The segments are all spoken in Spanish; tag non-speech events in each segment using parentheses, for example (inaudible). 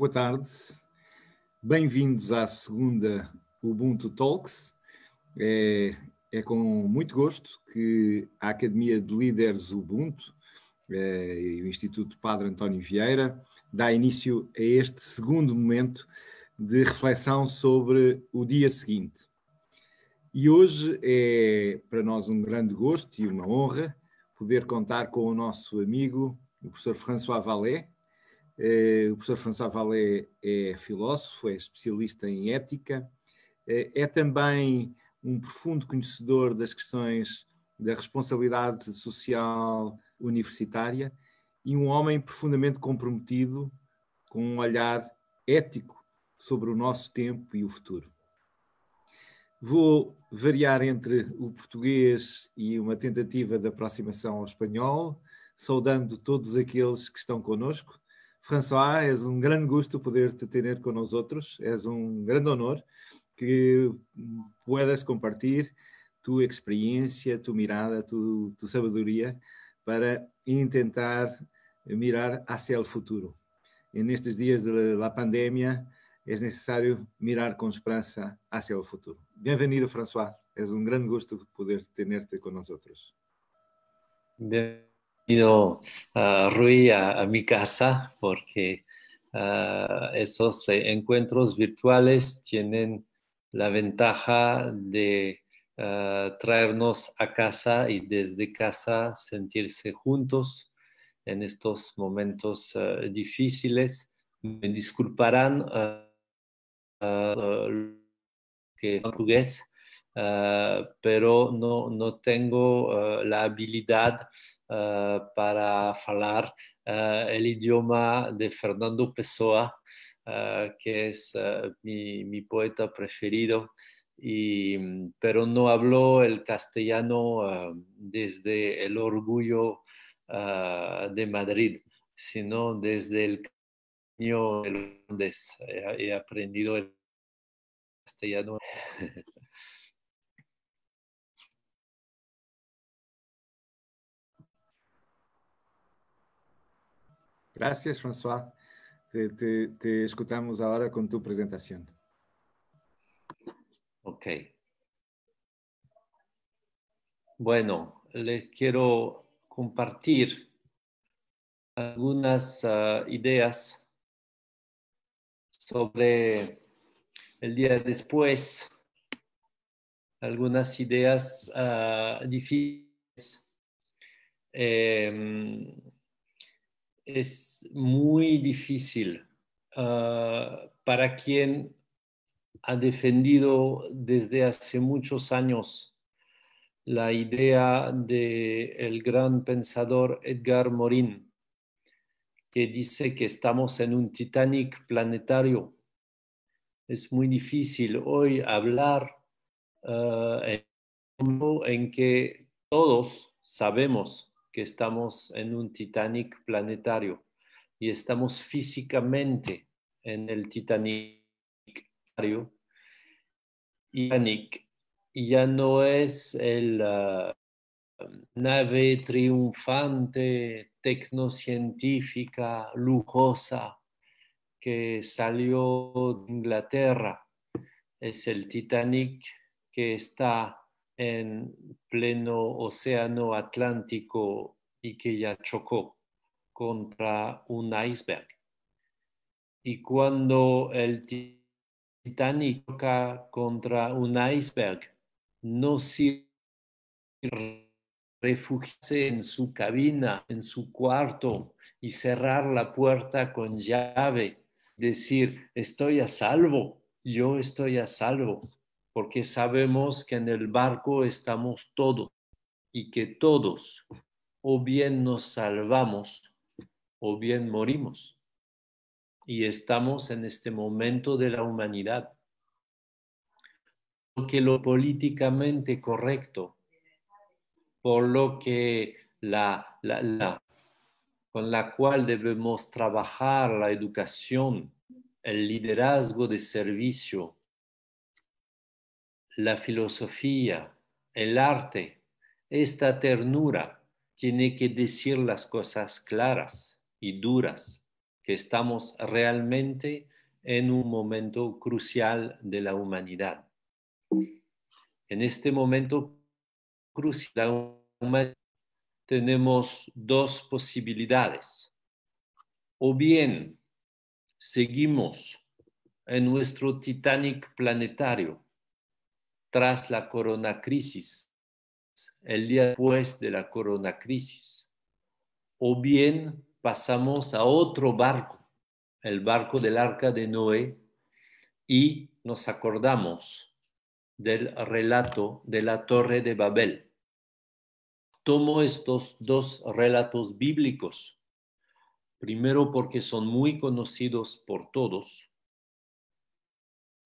Boa tarde, bem-vindos à segunda Ubuntu Talks. É, é, com muito gosto que a Academia de Líderes Ubuntu é, e o Instituto Padre António Vieira dá início a este segundo momento de reflexão sobre o dia seguinte. E hoje é para nós um grande gosto e uma honra poder contar com o nosso amigo, o professor François Vallée. Eh, o professor François Vallée é filósofo, é especialista em ética, eh, é também um profundo conhecedor das questões da responsabilidade social universitária e um homem profundamente comprometido com um olhar ético sobre o nosso tempo e o futuro. Vou variar entre o português e uma tentativa de aproximação ao espanhol, saudando todos aqueles que estão conosco. François, és um grande gosto poder te ter com nós outros, és um grande honor que puedas compartilhar tua experiência, tua mirada, tua, sabedoria para intentar mirar hacia o futuro. E nestes dias da pandemia, es necesario mirar con esperanza hacia el futuro. Bienvenido, François. Es un gran gusto poder tenerte con nosotros. Bienvenido, uh, Rui, a, mi casa, porque uh, esos encuentros virtuales tienen la ventaja de uh, traernos a casa y desde casa sentirse juntos en estos momentos difíciles. Me disculparán que portugués, uh, pero no, no tengo uh, la habilidad para hablar el idioma de Fernando Pessoa, que es mi, mi, poeta preferido. Y, pero no hablo el castellano desde el orgullo de Madrid, sino desde el donde he aprendido el castellano. (laughs) Gracias, François. Te, te, te, escuchamos ahora con tu presentación. Ok. Bueno, les quiero compartir algunas uh, ideas sobre el día después, algunas ideas uh, difíciles. Eh, es muy difícil uh, para quien ha defendido desde hace muchos años la idea del el gran pensador Edgar Morin, que dice que estamos en un Titanic planetario. Es muy difícil hoy hablar uh, en, que todos sabemos que estamos en un Titanic planetario y estamos físicamente en el Titanic. Titanic ya no es el uh, nave triunfante tecnocientífica, lujosa, que salió de Inglaterra. Es el Titanic que está en pleno océano Atlántico y que ya chocó contra un iceberg. Y cuando el Titanic choca contra un iceberg, no sirve refugiarse en su cabina, en su cuarto y cerrar la puerta con llave, decir, estoy a salvo, yo estoy a salvo, porque sabemos que en el barco estamos todos y que todos o bien nos salvamos o bien morimos. Y estamos en este momento de la humanidad. Porque lo políticamente correcto por lo que la, la, con la cual debemos trabajar la educación, el liderazgo de servicio, la filosofía, el arte, esta ternura tiene que decir las cosas claras y duras que estamos realmente en un momento crucial de la humanidad. En este momento crucial tenemos dos posibilidades. O bien seguimos en nuestro Titanic planetario tras la corona crisis, el día después de la corona crisis, o bien pasamos a otro barco, el barco del arca de Noé, y nos acordamos del relato de la torre de Babel. Tomo estos dos relatos bíblicos, primero porque son muy conocidos por todos,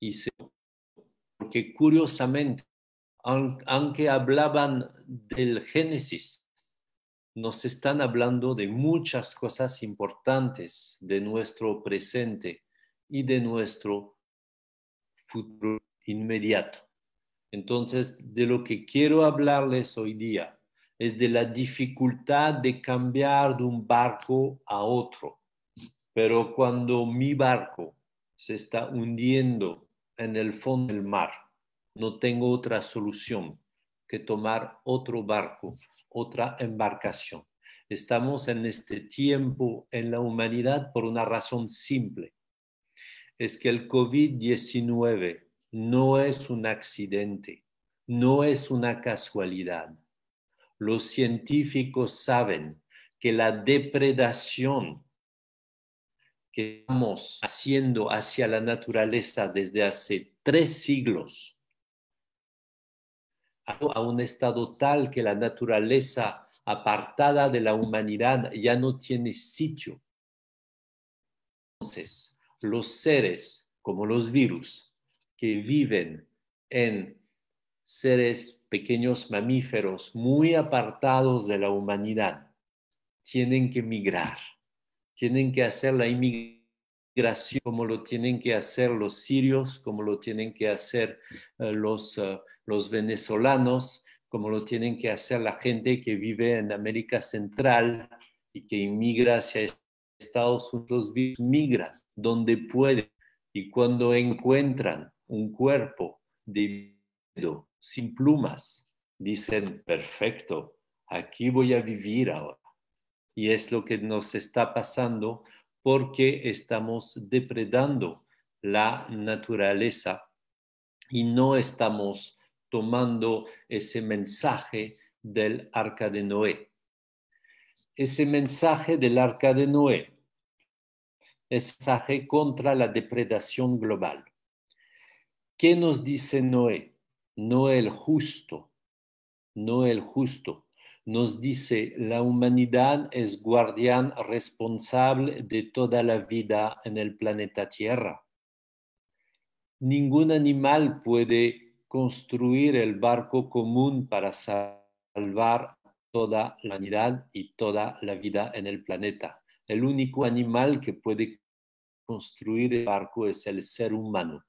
y porque curiosamente, aunque hablaban del Génesis, nos están hablando de muchas cosas importantes de nuestro presente y de nuestro futuro inmediato. Entonces, de lo que quiero hablarles hoy día es de la dificultad de cambiar de un barco a otro. Pero cuando mi barco se está hundiendo en el fondo del mar, no tengo otra solución que tomar otro barco otra embarcación. Estamos en este tiempo en la humanidad por una razón simple. Es que el COVID-19 no es un accidente, no es una casualidad. Los científicos saben que la depredación que estamos haciendo hacia la naturaleza desde hace tres siglos a un estado tal que la naturaleza apartada de la humanidad ya no tiene sitio. Entonces, los seres como los virus que viven en seres pequeños mamíferos muy apartados de la humanidad, tienen que migrar, tienen que hacer la inmigración como lo tienen que hacer los sirios, como lo tienen que hacer eh, los... Eh, los venezolanos, como lo tienen que hacer la gente que vive en América Central y que inmigra hacia Estados Unidos, migran donde pueden y cuando encuentran un cuerpo de sin plumas, dicen, perfecto, aquí voy a vivir ahora. Y es lo que nos está pasando porque estamos depredando la naturaleza y no estamos tomando ese mensaje del arca de Noé. Ese mensaje del arca de Noé es mensaje contra la depredación global. ¿Qué nos dice Noé? Noé el justo, no el justo. Nos dice, la humanidad es guardián responsable de toda la vida en el planeta Tierra. Ningún animal puede construir el barco común para salvar toda la humanidad y toda la vida en el planeta. El único animal que puede construir el barco es el ser humano.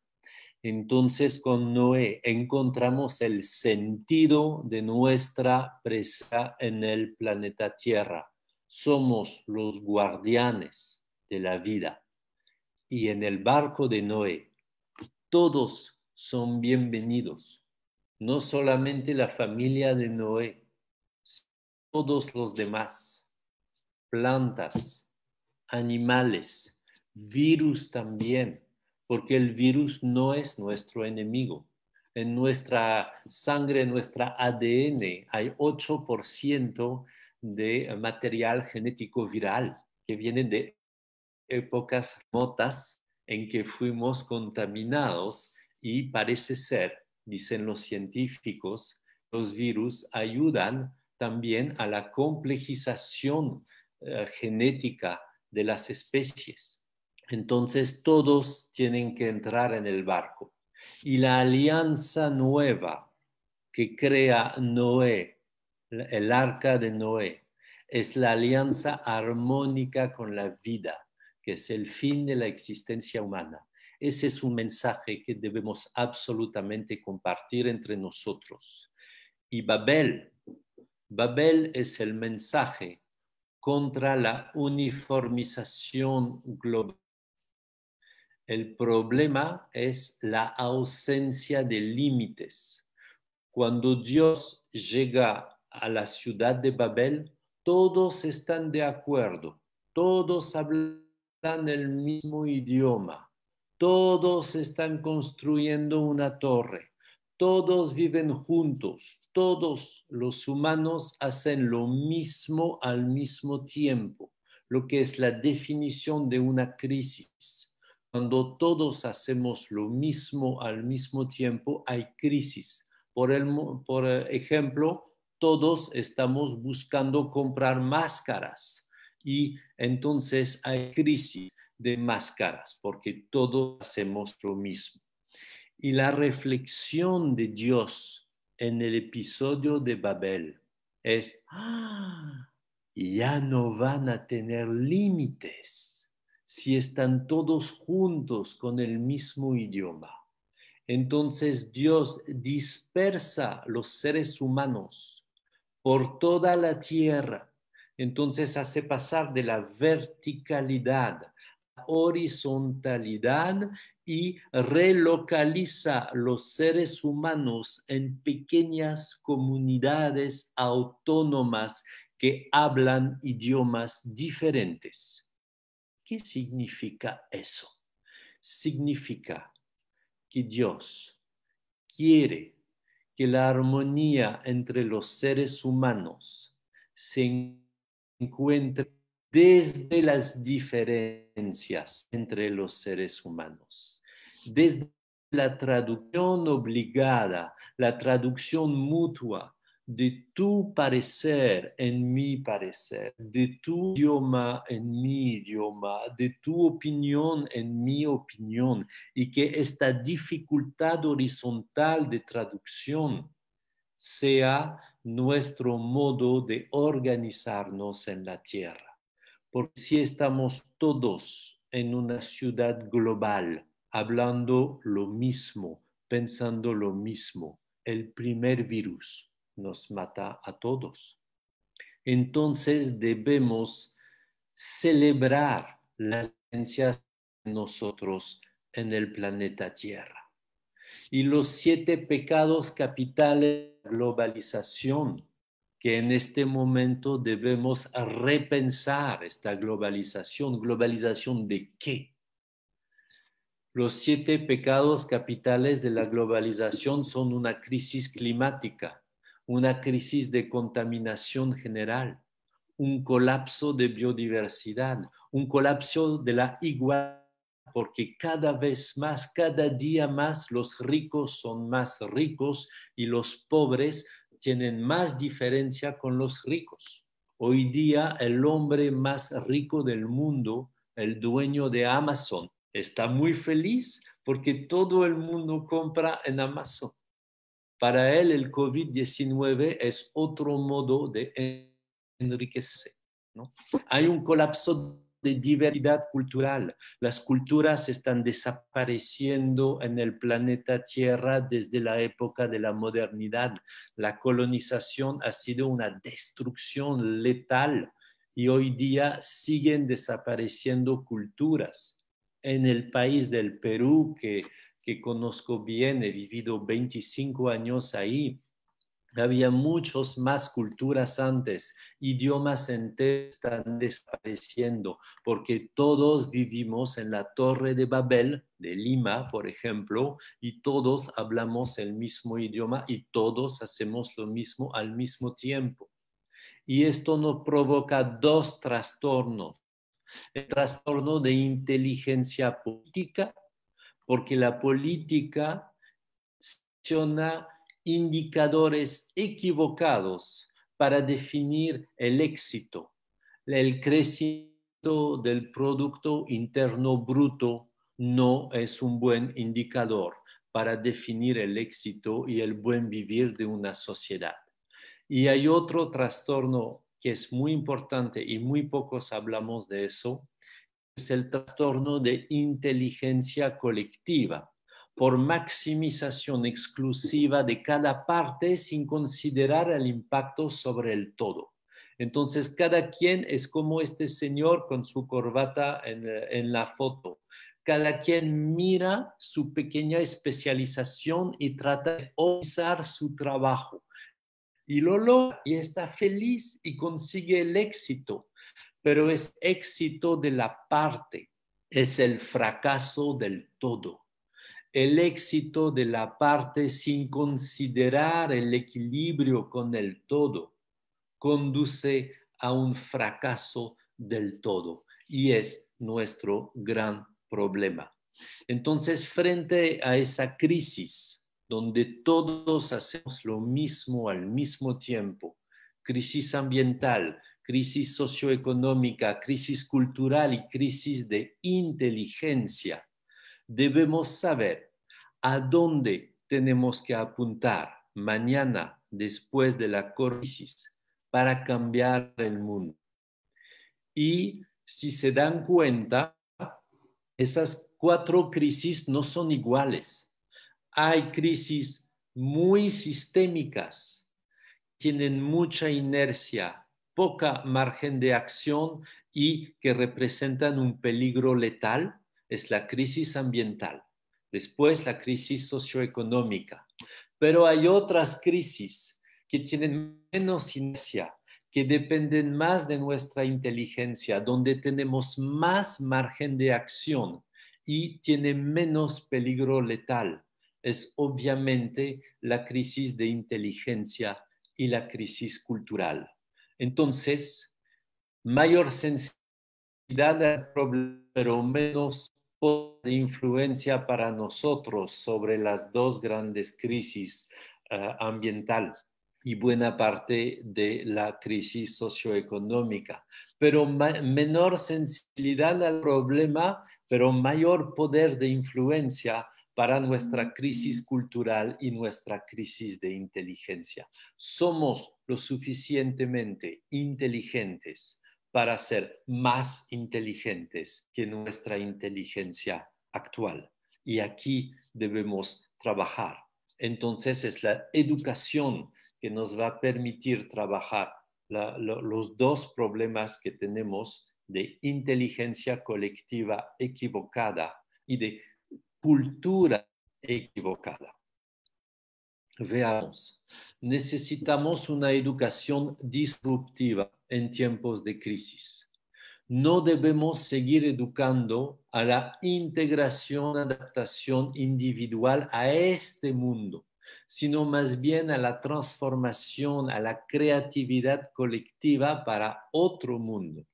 Entonces con Noé encontramos el sentido de nuestra presa en el planeta Tierra. Somos los guardianes de la vida. Y en el barco de Noé, todos son bienvenidos. No solamente la familia de Noé, todos los demás, plantas, animales, virus también, porque el virus no es nuestro enemigo. En nuestra sangre, en nuestra ADN, hay 8% de material genético viral que viene de épocas remotas en que fuimos contaminados y parece ser, dicen los científicos, los virus ayudan también a la complejización eh, genética de las especies. Entonces todos tienen que entrar en el barco. Y la alianza nueva que crea Noé, el arca de Noé, es la alianza armónica con la vida, que es el fin de la existencia humana. Ese es un mensaje que debemos absolutamente compartir entre nosotros. Y Babel, Babel es el mensaje contra la uniformización global. El problema es la ausencia de límites. Cuando Dios llega a la ciudad de Babel, todos están de acuerdo, todos hablan el mismo idioma, todos están construyendo una torre, todos viven juntos, todos los humanos hacen lo mismo al mismo tiempo, lo que es la definición de una crisis. Cuando todos hacemos lo mismo al mismo tiempo, hay crisis. Por, ejemplo, todos estamos buscando comprar máscaras y entonces hay crisis de máscaras porque todos hacemos lo mismo. Y la reflexión de Dios en el episodio de Babel es, ¡Ah! ya no van a tener límites si están todos juntos con el mismo idioma. Entonces Dios dispersa los seres humanos por toda la tierra. Entonces hace pasar de la verticalidad a horizontalidad y relocaliza los seres humanos en pequeñas comunidades autónomas que hablan idiomas diferentes. ¿Qué significa eso? Significa que Dios quiere que la armonía entre los seres humanos se encuentre desde las diferencias entre los seres humanos, desde la traducción obligada, la traducción mutua de tu parecer en mi parecer, de tu idioma en mi idioma, de tu opinión en mi opinión, y que esta dificultad horizontal de traducción sea nuestro modo de organizarnos en la tierra. Porque si estamos todos en una ciudad global, hablando lo mismo, pensando lo mismo, el primer virus nos mata a todos. Entonces debemos celebrar las ciencias de nosotros en el planeta Tierra. Y los siete pecados capitales de la globalización que en este momento debemos repensar esta globalización. ¿Globalización de qué? Los siete pecados capitales de la globalización son una crisis climática, una crisis de contaminación general, un colapso de biodiversidad, un colapso de la igualdad, porque cada vez más, cada día más, los ricos son más ricos y los pobres tienen más diferencia con los ricos. Hoy día el hombre más rico del mundo, el dueño de Amazon, está muy feliz porque todo el mundo compra en Amazon. Para él el COVID-19 es otro modo de enriquecer. ¿no? Hay un colapso de diversidad cultural. Las culturas están desapareciendo en el planeta Tierra desde la época de la modernidad. La colonización ha sido una destrucción letal y hoy día siguen desapareciendo culturas. En el país del Perú, que, que conozco bien, he vivido 25 años ahí, había muchas más culturas antes, idiomas enteros están desapareciendo, porque todos vivimos en la Torre de Babel de Lima, por ejemplo, y todos hablamos el mismo idioma y todos hacemos lo mismo al mismo tiempo. Y esto nos provoca dos trastornos. El trastorno de inteligencia política, porque la política funciona indicadores equivocados para definir el éxito, el crecimiento del Producto Interno Bruto no es un buen indicador para definir el éxito y el buen vivir de una sociedad. Y hay otro trastorno que es muy importante y muy pocos hablamos de eso, es el trastorno de inteligencia colectiva por maximización exclusiva de cada parte sin considerar el impacto sobre el todo. Entonces, cada quien es como este señor con su corbata en, la foto. Cada quien mira su pequeña especialización y trata de optimizar su trabajo. Y lo logra y está feliz y consigue el éxito, pero es éxito de la parte, es el fracaso del todo el éxito de la parte sin considerar el equilibrio con el todo conduce a un fracaso del todo y es nuestro gran problema. Entonces, frente a esa crisis donde todos hacemos lo mismo al mismo tiempo, crisis ambiental, crisis socioeconómica, crisis cultural y crisis de inteligencia, debemos saber a dónde tenemos que apuntar mañana después de la crisis para cambiar el mundo. Y si se dan cuenta, esas cuatro crisis no son iguales. Hay crisis muy sistémicas, tienen mucha inercia, poca margen de acción y que representan un peligro letal es la crisis ambiental, después la crisis socioeconómica. Pero hay otras crisis que tienen menos inercia, que dependen más de nuestra inteligencia, donde tenemos más margen de acción y tiene menos peligro letal. Es obviamente la crisis de inteligencia y la crisis cultural. Entonces, mayor sensibilidad al problema, pero menos de influencia para nosotros sobre las dos grandes crisis uh, ambiental y buena parte de la crisis socioeconómica, pero menor sensibilidad al problema, pero mayor poder de influencia para nuestra crisis cultural y nuestra crisis de inteligencia. Somos lo suficientemente inteligentes para ser más inteligentes que nuestra inteligencia actual. Y aquí debemos trabajar. Entonces es la educación que nos va a permitir trabajar los dos problemas que tenemos de inteligencia colectiva equivocada y de cultura equivocada. Veamos, necesitamos una educación disruptiva en tiempos de crisis. No debemos seguir educando a la integración, adaptación individual a este mundo, sino más bien a la transformación, a la creatividad colectiva para otro mundo.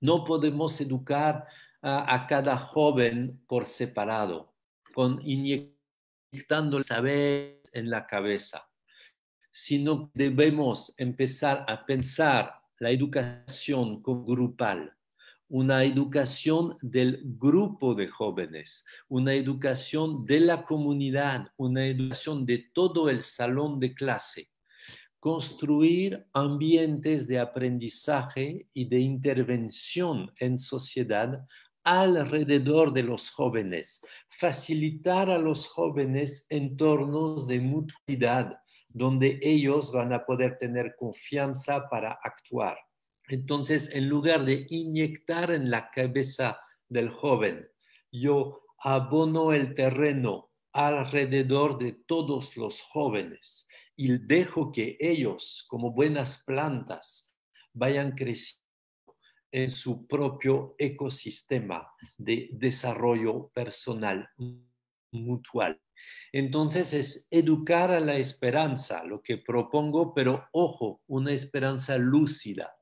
No podemos educar a, cada joven por separado, con inyectando el saber en la cabeza, sino debemos empezar a pensar la educación grupal, una educación del grupo de jóvenes, una educación de la comunidad, una educación de todo el salón de clase. Construir ambientes de aprendizaje y de intervención en sociedad alrededor de los jóvenes, facilitar a los jóvenes entornos de mutualidad, donde ellos van a poder tener confianza para actuar. Entonces, en lugar de inyectar en la cabeza del joven, yo abono el terreno alrededor de todos los jóvenes y dejo que ellos, como buenas plantas, vayan creciendo en su propio ecosistema de desarrollo personal mutual. Entonces es educar a la esperanza, lo que propongo, pero ojo, una esperanza lúcida,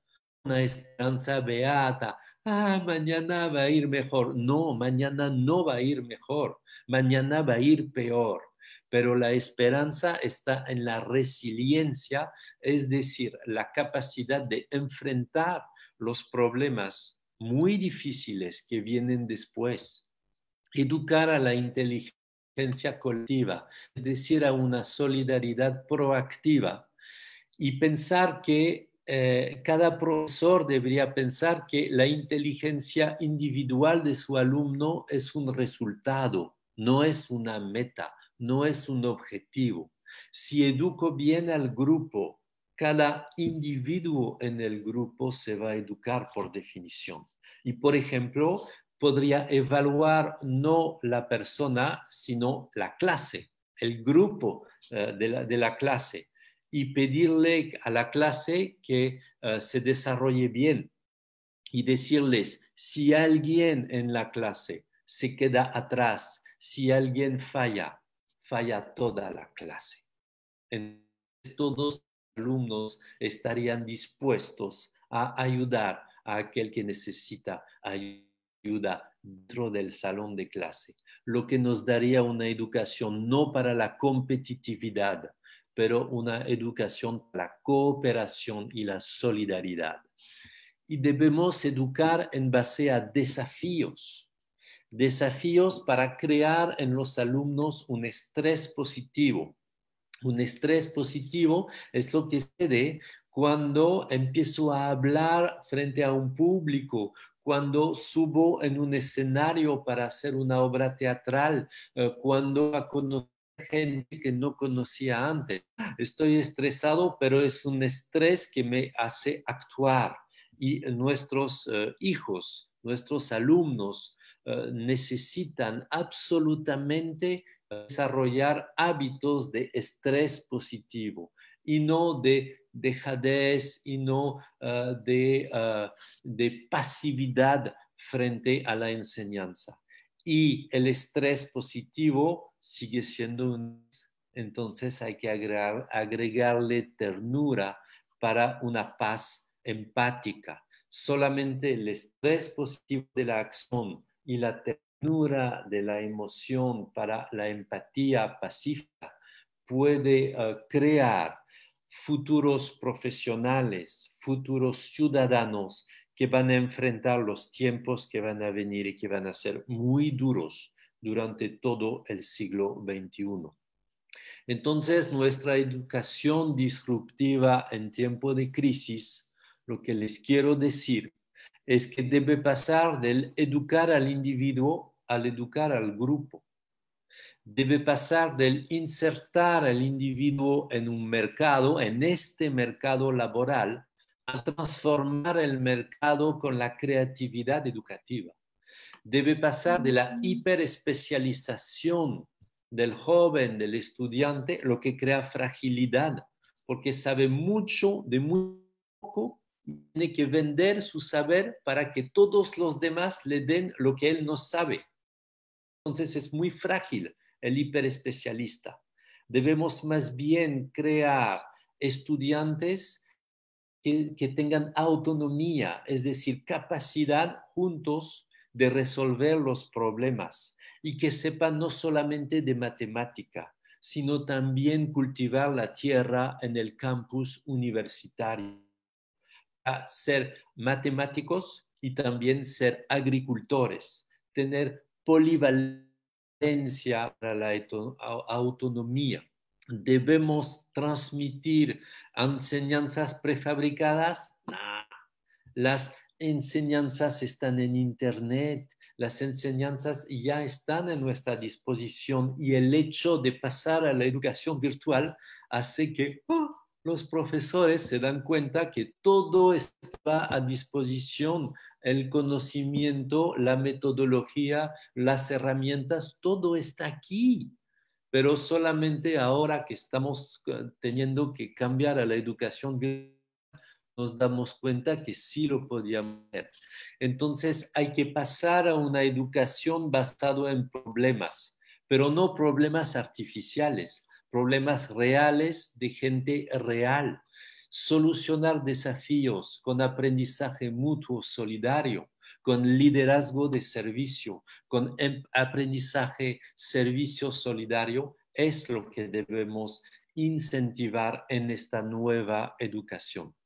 una esperanza beata. Ah, mañana va a ir mejor. No, mañana no va a ir mejor. Mañana va a ir peor. Pero la esperanza está en la resiliencia, es decir, la capacidad de enfrentar los problemas muy difíciles que vienen después. Educar a la inteligencia colectiva, es decir, a una solidaridad proactiva y pensar que eh, cada profesor debería pensar que la inteligencia individual de su alumno es un resultado, no es una meta, no es un objetivo. Si educo bien al grupo, cada individuo en el grupo se va a educar por definición. Y, por ejemplo, podría evaluar no la persona, sino la clase, el grupo eh, de, la, clase, y pedirle a la clase que eh, se desarrolle bien y decirles, si alguien en la clase se queda atrás, si alguien falla, falla toda la clase. Entonces, todos alumnos estarían dispuestos a ayudar a aquel que necesita ayuda dentro del salón de clase, lo que nos daría una educación no para la competitividad, pero una educación para la cooperación y la solidaridad. Y debemos educar en base a desafíos, desafíos para crear en los alumnos un estrés positivo. Un estrés positivo es lo que sucede cuando empiezo a hablar frente a un público, cuando subo en un escenario para hacer una obra teatral, eh, cuando a conocer gente que no conocía antes. Estoy estresado, pero es un estrés que me hace actuar. Y nuestros eh, hijos, nuestros alumnos, eh, necesitan absolutamente desarrollar hábitos de estrés positivo y no de dejadez y no eh, de, eh, de pasividad frente a la enseñanza. Y el estrés positivo sigue siendo un... Entonces hay que agregarle ternura para una paz empática. Solamente el estrés positivo de la acción y la ternura de la emoción para la empatía pacífica puede eh, crear futuros profesionales, futuros ciudadanos que van a enfrentar los tiempos que van a venir y que van a ser muy duros durante todo el siglo XXI. Entonces, nuestra educación disruptiva en tiempo de crisis, lo que les quiero decir es que debe pasar del educar al individuo al educar al grupo. Debe pasar del insertar al individuo en un mercado, en este mercado laboral, a transformar el mercado con la creatividad educativa. Debe pasar de la hiperespecialización del joven, del estudiante, lo que crea fragilidad, porque sabe mucho de muy poco tiene que vender su saber para que todos los demás le den lo que él no sabe. Entonces es muy frágil el hiperespecialista. Debemos más bien crear estudiantes que, tengan autonomía, es decir, capacidad juntos de resolver los problemas y que sepan no solamente de matemática, sino también cultivar la tierra en el campus universitario ser matemáticos y también ser agricultores, tener polivalencia para la autonomía. Debemos transmitir enseñanzas prefabricadas. Las enseñanzas están en Internet, las enseñanzas ya están en nuestra disposición y el hecho de pasar a la educación virtual hace que ¡oh! Los profesores se dan cuenta que todo está a disposición, el conocimiento, la metodología, las herramientas, todo está aquí. Pero solamente ahora que estamos eh, teniendo que cambiar a la educación, nos damos cuenta que sí lo podíamos hacer. Entonces hay que pasar a una educación basada en problemas, pero no problemas artificiales problemas reales de gente real, solucionar desafíos con aprendizaje mutuo solidario, con liderazgo de servicio, con em, aprendizaje servicio solidario, es lo que debemos incentivar en esta nueva educación.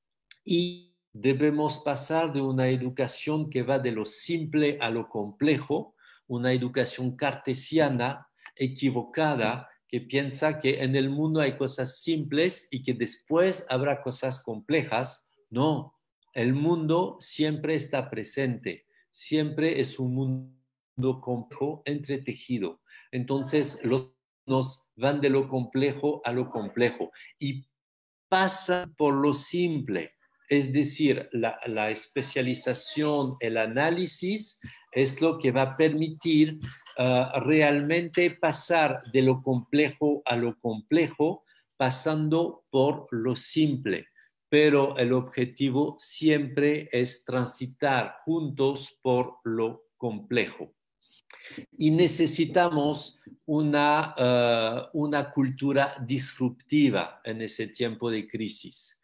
Y debemos pasar de una educación que va de lo simple a lo complejo, una educación cartesiana, equivocada, que piensa que en el mundo hay cosas simples y que después habrá cosas complejas. No, el mundo siempre está presente, siempre es un mundo complejo, entretejido. Entonces, los nos van de lo complejo a lo complejo. Y pasa por lo simple, es decir, la, especialización, el análisis es lo que va a permitir realmente pasar de lo complejo a lo complejo, pasando por lo simple. Pero el objetivo siempre es transitar juntos por lo complejo. Y necesitamos una, ah, una cultura disruptiva en ese tiempo de crisis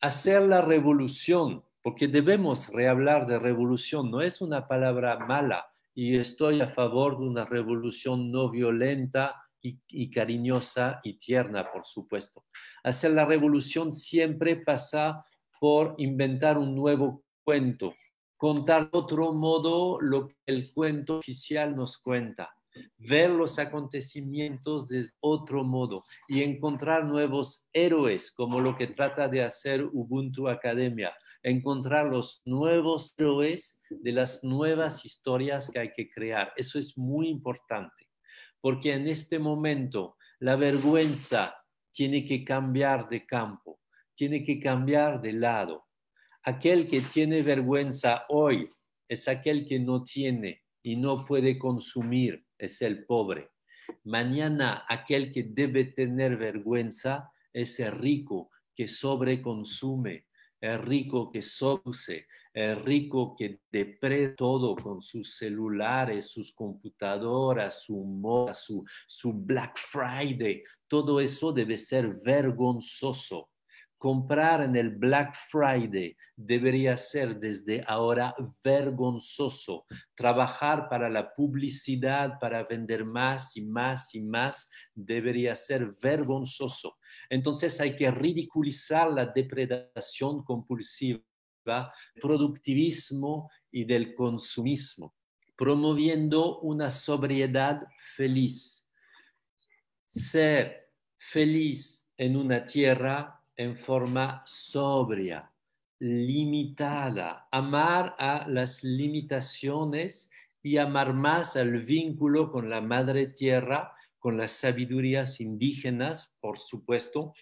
hacer la revolución, porque debemos rehablar de revolución, no es una palabra mala y estoy a favor de una revolución no violenta y, cariñosa y tierna, por supuesto. Hacer la revolución siempre pasa por inventar un nuevo cuento, contar de otro modo lo que el cuento oficial nos cuenta ver los acontecimientos de otro modo y encontrar nuevos héroes, como lo que trata de hacer Ubuntu Academia, encontrar los nuevos héroes de las nuevas historias que hay que crear. Eso es muy importante, porque en este momento la vergüenza tiene que cambiar de campo, tiene que cambiar de lado. Aquel que tiene vergüenza hoy es aquel que no tiene y no puede consumir es el pobre. Mañana aquel que debe tener vergüenza es el rico que sobreconsume, el rico que sobse, el rico que depreda todo con sus celulares, sus computadoras, su moda, su Black Friday. Todo eso debe ser vergonzoso comprar en el Black Friday debería ser desde ahora vergonzoso. Trabajar para la publicidad, para vender más y más y más, debería ser vergonzoso. Entonces hay que ridiculizar la depredación compulsiva, productivismo y del consumismo, promoviendo una sobriedad feliz. Ser feliz en una tierra en forma sobria, limitada, amar a las limitaciones y amar más al vínculo con la madre tierra, con las sabidurías indígenas, por supuesto,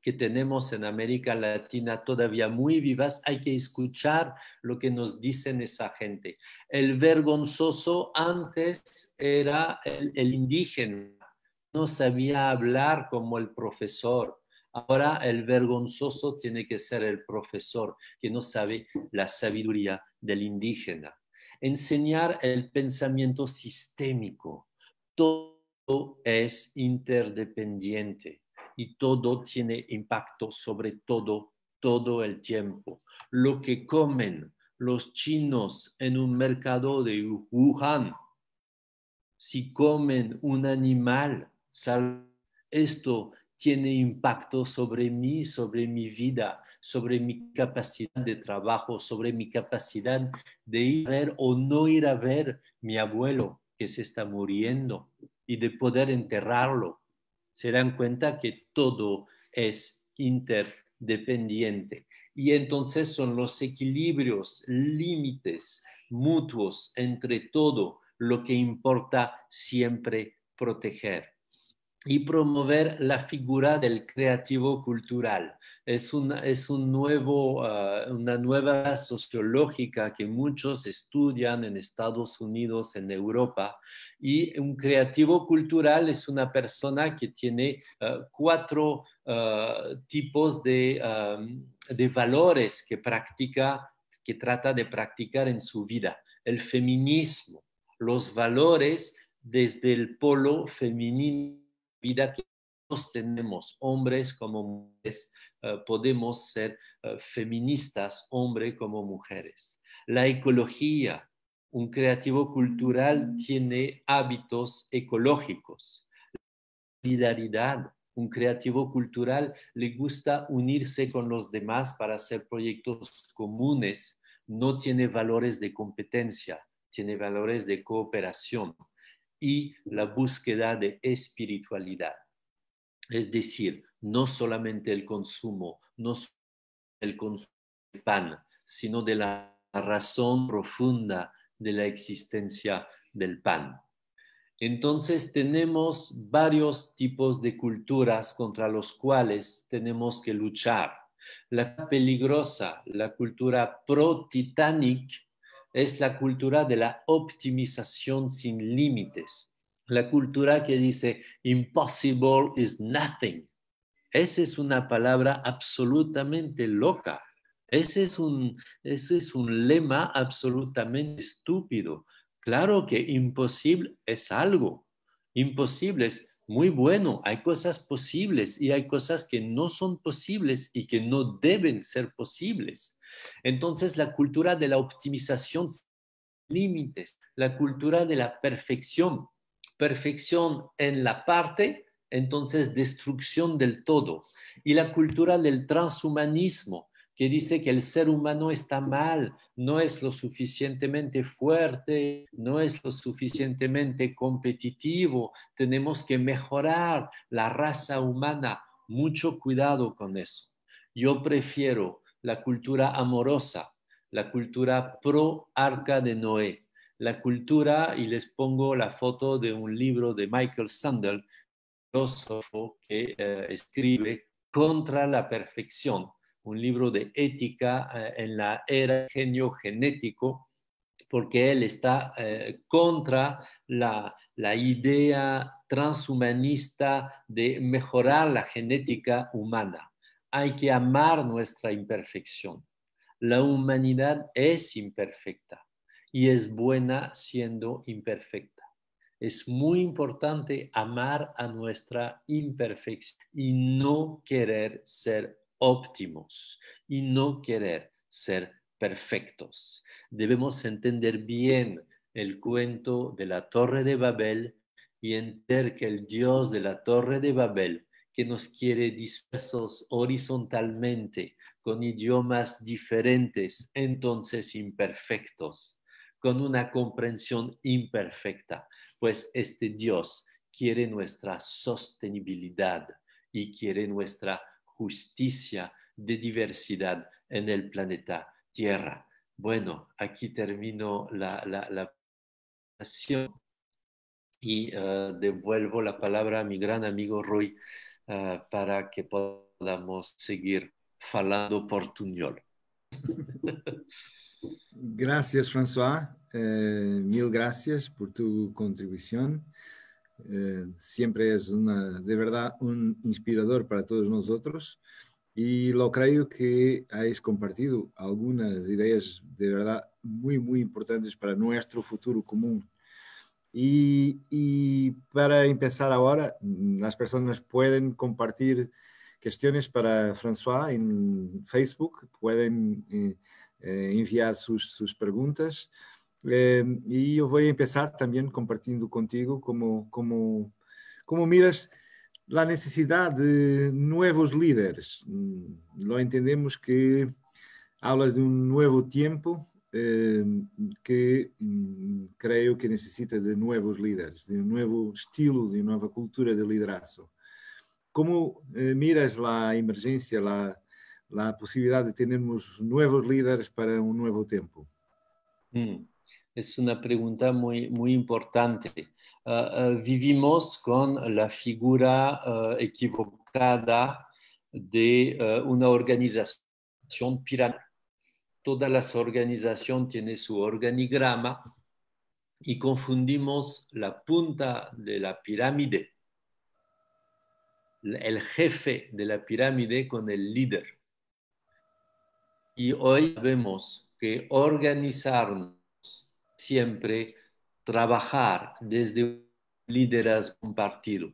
que tenemos en América Latina todavía muy vivas, hay que escuchar lo que nos dicen esa gente. El vergonzoso antes era el, indígena, no sabía hablar como el profesor, Ahora el vergonzoso tiene que ser el profesor que no sabe la sabiduría del indígena. Enseñar el pensamiento sistémico. Todo es interdependiente y todo tiene impacto sobre todo, todo el tiempo. Lo que comen los chinos en un mercado de Wuhan, si comen un animal, esto tiene impacto sobre mí, sobre mi vida, sobre mi capacidad de trabajo, sobre mi capacidad de ir a ver o no ir a ver mi abuelo que se está muriendo y de poder enterrarlo. Se dan cuenta que todo es interdependiente. Y entonces son los equilibrios, límites mutuos entre todo lo que importa siempre proteger y promover la figura del creativo cultural. Es una, es un nuevo, ah, una nueva sociológica que muchos estudian en Estados Unidos, en Europa, y un creativo cultural es una persona que tiene ah, cuatro ah, tipos de, de valores que practica, que trata de practicar en su vida. El feminismo, los valores desde el polo femenino vida que todos tenemos, hombres como mujeres, eh, podemos ser eh, feministas, hombre como mujeres. La ecología, un creativo cultural tiene hábitos ecológicos. La solidaridad, un creativo cultural le gusta unirse con los demás para hacer proyectos comunes, no tiene valores de competencia, tiene valores de cooperación y la búsqueda de espiritualidad. Es decir, no solamente el consumo, no el consumo de pan, sino de la razón profunda de la existencia del pan. Entonces tenemos varios tipos de culturas contra los cuales tenemos que luchar. La peligrosa, la cultura pro-Titanic, es la cultura de la optimización sin límites. La cultura que dice impossible is nothing. Esa es una palabra absolutamente loca. Ese es un, es un lema absolutamente estúpido. Claro que imposible es algo. Imposible es muy bueno. Hay cosas posibles y hay cosas que no son posibles y que no deben ser posibles. Entonces, la cultura de la optimización límites, la cultura de la perfección, perfección en la parte, entonces destrucción del todo, y la cultura del transhumanismo, que dice que el ser humano está mal, no es lo suficientemente fuerte, no es lo suficientemente competitivo, tenemos que mejorar la raza humana. Mucho cuidado con eso. Yo prefiero la cultura amorosa, la cultura pro arca de Noé, la cultura, y les pongo la foto de un libro de Michael Sandel, filósofo que eh, escribe contra la perfección un libro de ética eh, en la era genio genético, porque él está eh, contra la, la idea transhumanista de mejorar la genética humana. Hay que amar nuestra imperfección. La humanidad es imperfecta y es buena siendo imperfecta. Es muy importante amar a nuestra imperfección y no querer ser óptimos y no querer ser perfectos. Debemos entender bien el cuento de la Torre de Babel y entender que el Dios de la Torre de Babel, que nos quiere dispersos horizontalmente, con idiomas diferentes, entonces imperfectos, con una comprensión imperfecta, pues este Dios quiere nuestra sostenibilidad y quiere nuestra justicia de diversidad en el planeta Tierra. Bueno, aquí termino la, la, y uh, devuelvo la palabra a mi gran amigo Roy uh, para que podamos seguir falando portuñol. (laughs) Gracias, François. Eh, mil gracias por tu contribución. Eh, siempre es una, de verdad un inspirador para todos nosotros y lo creo que habéis compartido algunas ideas de verdad muy, muy importantes para nuestro futuro común. Y, y para empezar ahora, las personas pueden compartir cuestiones para François en Facebook, pueden eh, eh, enviar sus, sus preguntas. Eh, y yo voy a empezar también compartiendo contigo cómo, cómo, cómo miras la necesidad de nuevos líderes. Lo entendemos que hablas de un nuevo tiempo eh, que mm, creo que necesita de nuevos líderes, de un nuevo estilo, de una nueva cultura de liderazgo. ¿Cómo eh, miras la emergencia, la, la posibilidad de tener nuevos líderes para un nuevo tiempo? Mm es una pregunta muy, muy importante. Ah, ah, vivimos con la figura ah, equivocada de una organización piramidal. Todas las organizaciones tienen su organigrama y confundimos la punta de la pirámide, el jefe de la pirámide con el líder. Y hoy vemos que organizarnos siempre trabajar desde un liderazgo compartido.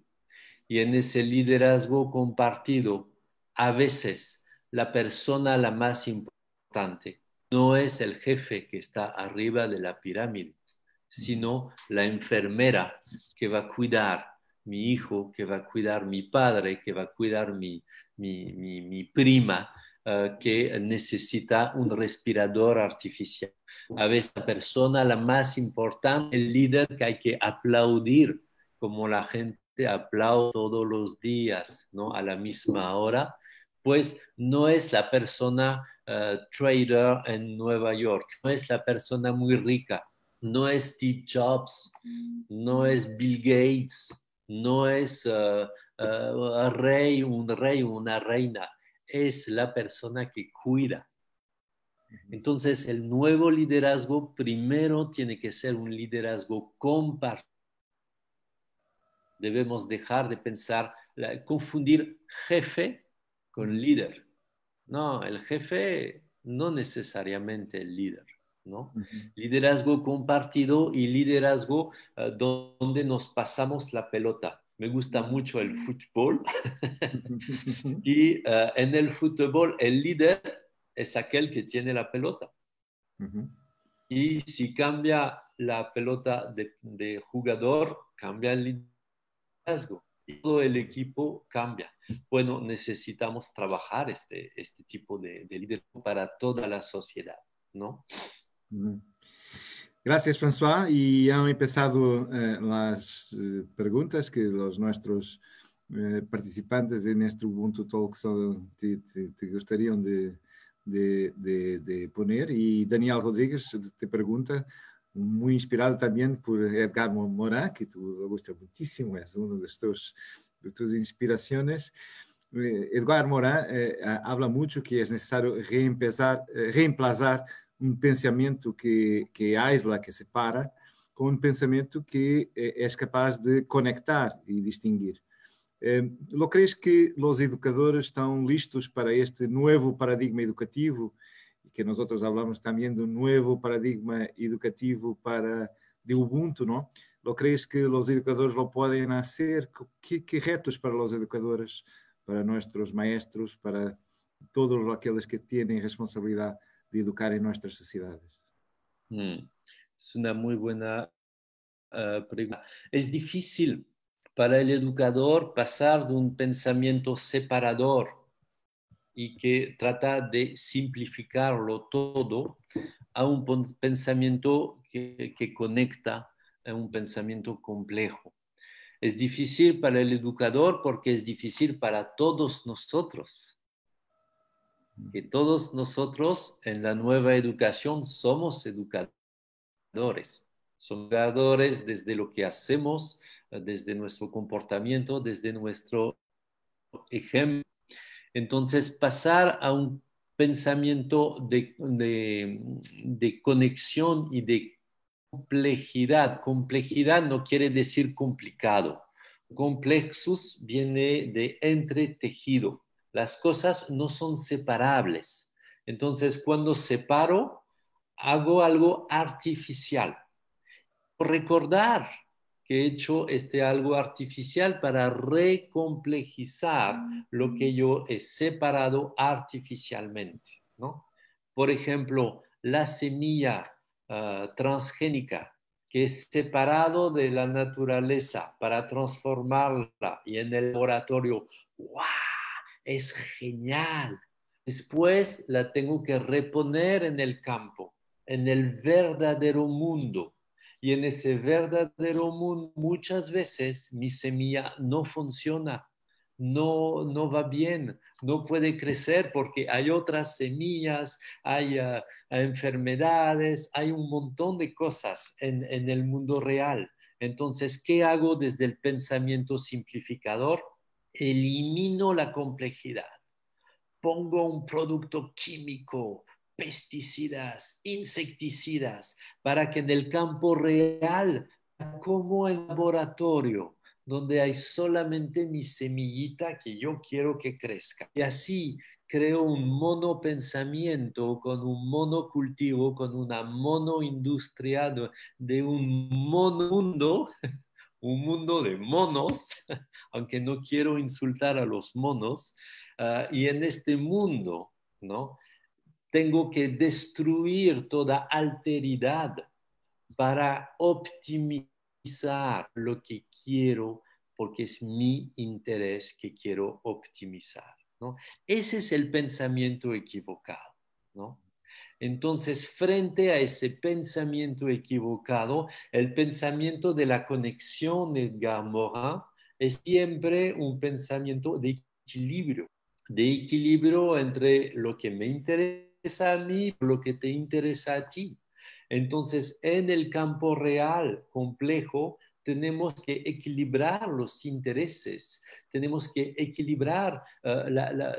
Y en ese liderazgo compartido, a veces la persona la más importante no es el jefe que está arriba de la pirámide, sino la enfermera que va a cuidar mi hijo, que va a cuidar mi padre, que va a cuidar mi, mi prima, eh, que necesita un respirador artificial. A veces la persona la más importante, el líder que hay que aplaudir, como la gente aplaude todos los días, ¿no? A la misma hora, pues no es la persona eh, trader en Nueva York, no es la persona muy rica, no es Steve Jobs, no es Bill Gates, no es uh, uh, rey, un rey, una reina, es la persona que cuida. Entonces, el nuevo liderazgo primero tiene que ser un liderazgo compartido. Debemos dejar de pensar, confundir jefe con líder. No, el jefe no necesariamente el líder. ¿no? Liderazgo compartido y liderazgo eh, donde nos pasamos la pelota. Me gusta mucho el fútbol (laughs) y eh, en el fútbol el líder es aquel que tiene la pelota. Y si cambia la pelota de, jugador, cambia el liderazgo. Y todo el equipo cambia. Bueno, necesitamos trabajar este, este tipo de, de liderazgo para toda la sociedad, ¿no? Gracias, François. Y han empezado eh, las eh, preguntas que los nuestros eh, participantes en este Ubuntu Talk te, te, gustarían de, de, poner. Y Daniel Rodríguez te pregunta, muy inspirado también por Edgar Morin, que tú gusta muchísimo, es una de de tus inspiraciones. Edgar Morin habla mucho que es necesario reemplazar um pensamento que, que aísla, que separa, com um pensamento que é, capaz de conectar e distinguir. Eh, ¿Lo crees que os educadores estão listos para este novo paradigma educativo? E que nós falamos também um novo paradigma educativo para de Ubuntu, não? ¿Lo crees que os educadores lo podem hacer? Que, que retos para os educadores, para nossos maestros, para todos aqueles que têm responsabilidade educar en nuestras sociedades? Mm, es una muy buena uh, pregunta. Es difícil para el educador pasar de un pensamiento separador y que trata de simplificarlo todo a un pensamiento que, que conecta, a un pensamiento complejo. Es difícil para el educador porque es difícil para todos nosotros que todos nosotros en la nueva educación somos educadores. Somos educadores desde lo que hacemos, desde nuestro comportamiento, desde nuestro ejemplo. Entonces, pasar a un pensamiento de, de, conexión y de complejidad. Complejidad no quiere decir complicado. Complexus viene de entretejido las cosas no son separables. Entonces, cuando separo, hago algo artificial. Recordar que he hecho este algo artificial para recomplejizar lo que yo he separado artificialmente. ¿no? Por ejemplo, la semilla ah, transgénica que es separado de la naturaleza para transformarla y en el laboratorio, ¡wow! Es genial. Después la tengo que reponer en el campo, en el verdadero mundo. Y en ese verdadero mundo muchas veces mi semilla no funciona, no, no va bien, no puede crecer porque hay otras semillas, hay ah, enfermedades, hay un montón de cosas en, en el mundo real. Entonces, ¿qué hago desde el pensamiento simplificador? Elimino la complejidad, pongo un producto químico, pesticidas, insecticidas, para que en el campo real, como en laboratorio, donde hay solamente mi semillita que yo quiero que crezca. Y así creo un monopensamiento con un monocultivo, con una monoindustria de un monomundo (laughs) un mundo de monos, (laughs) aunque no quiero insultar a los monos, ah, y en este mundo, ¿no? Tengo que destruir toda alteridad para optimizar lo que quiero, porque es mi interés que quiero optimizar, ¿no? Ese es el pensamiento equivocado, ¿no? Entonces, frente a ese pensamiento equivocado, el pensamiento de la conexión de Morin es siempre un pensamiento de equilibrio, de equilibrio entre lo que me interesa a mí lo que te interesa a ti. Entonces, en el campo real complejo, tenemos que equilibrar los intereses, tenemos que equilibrar eh,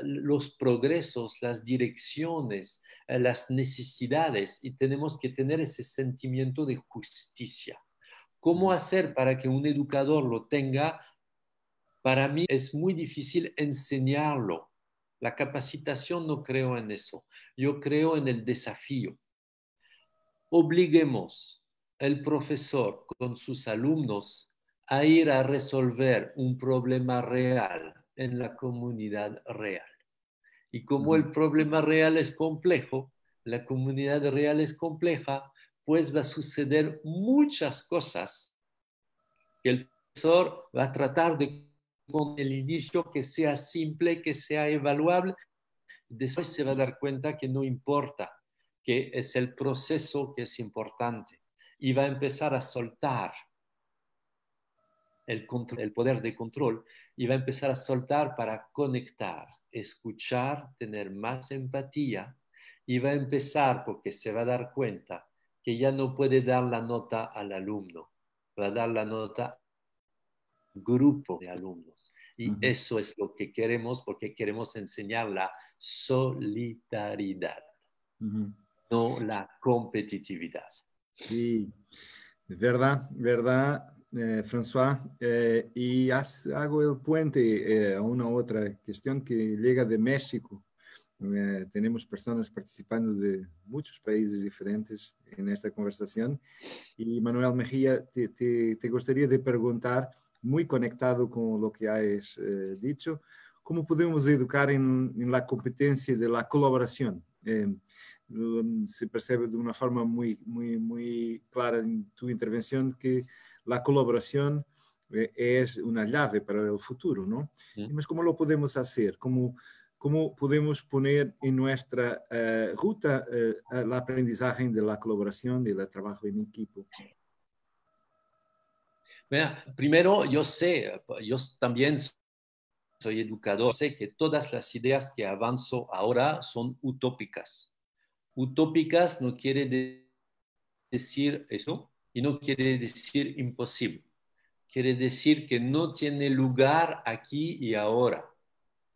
los progresos, las direcciones, las necesidades y tenemos que tener ese sentimiento de justicia. ¿Cómo hacer para que un educador lo tenga? Para mí es muy difícil enseñarlo. La capacitación no creo en eso. Yo creo en el desafío. Obliguemos el profesor con sus alumnos a ir a resolver un problema real en la comunidad real. Y como el problema real es complejo, la comunidad real es compleja, pues va a suceder muchas cosas que el profesor va a tratar de con el inicio que sea simple, que sea evaluable. Después se va a dar cuenta que no importa, que es el proceso que es importante y va a empezar a soltar el, el poder de control y va a empezar a soltar para conectar, escuchar, tener más empatía y va a empezar porque se va a dar cuenta que ya no puede dar la nota al alumno, va a dar la nota al grupo de alumnos. Y eso es lo que queremos porque queremos enseñar la solidaridad, no la competitividad. Sí, verdad, verdad, eh, François. Eh, y hago el puente eh, a una otra cuestión que llega de México. tenemos personas participando de muchos países diferentes en esta conversación. Y Manuel Mejía, te, te, gustaría de preguntar, muy conectado con lo que has dicho, ¿cómo podemos educar en, en, la competencia de la colaboración? Um, se percebe de una forma muy, muy, muy clara en tu intervención que la colaboración eh, es una llave para el futuro, ¿no? Sí. ¿Cómo lo podemos hacer? ¿Cómo, cómo podemos poner en nuestra uh, ruta uh, el aprendizaje de la colaboración, del trabajo en equipo? Mira, primero, yo sé, yo también soy educador, sé que todas las ideas que avanzo ahora son utópicas utópicas no quiere decir eso y no quiere decir imposible. Quiere decir que no tiene lugar aquí y ahora,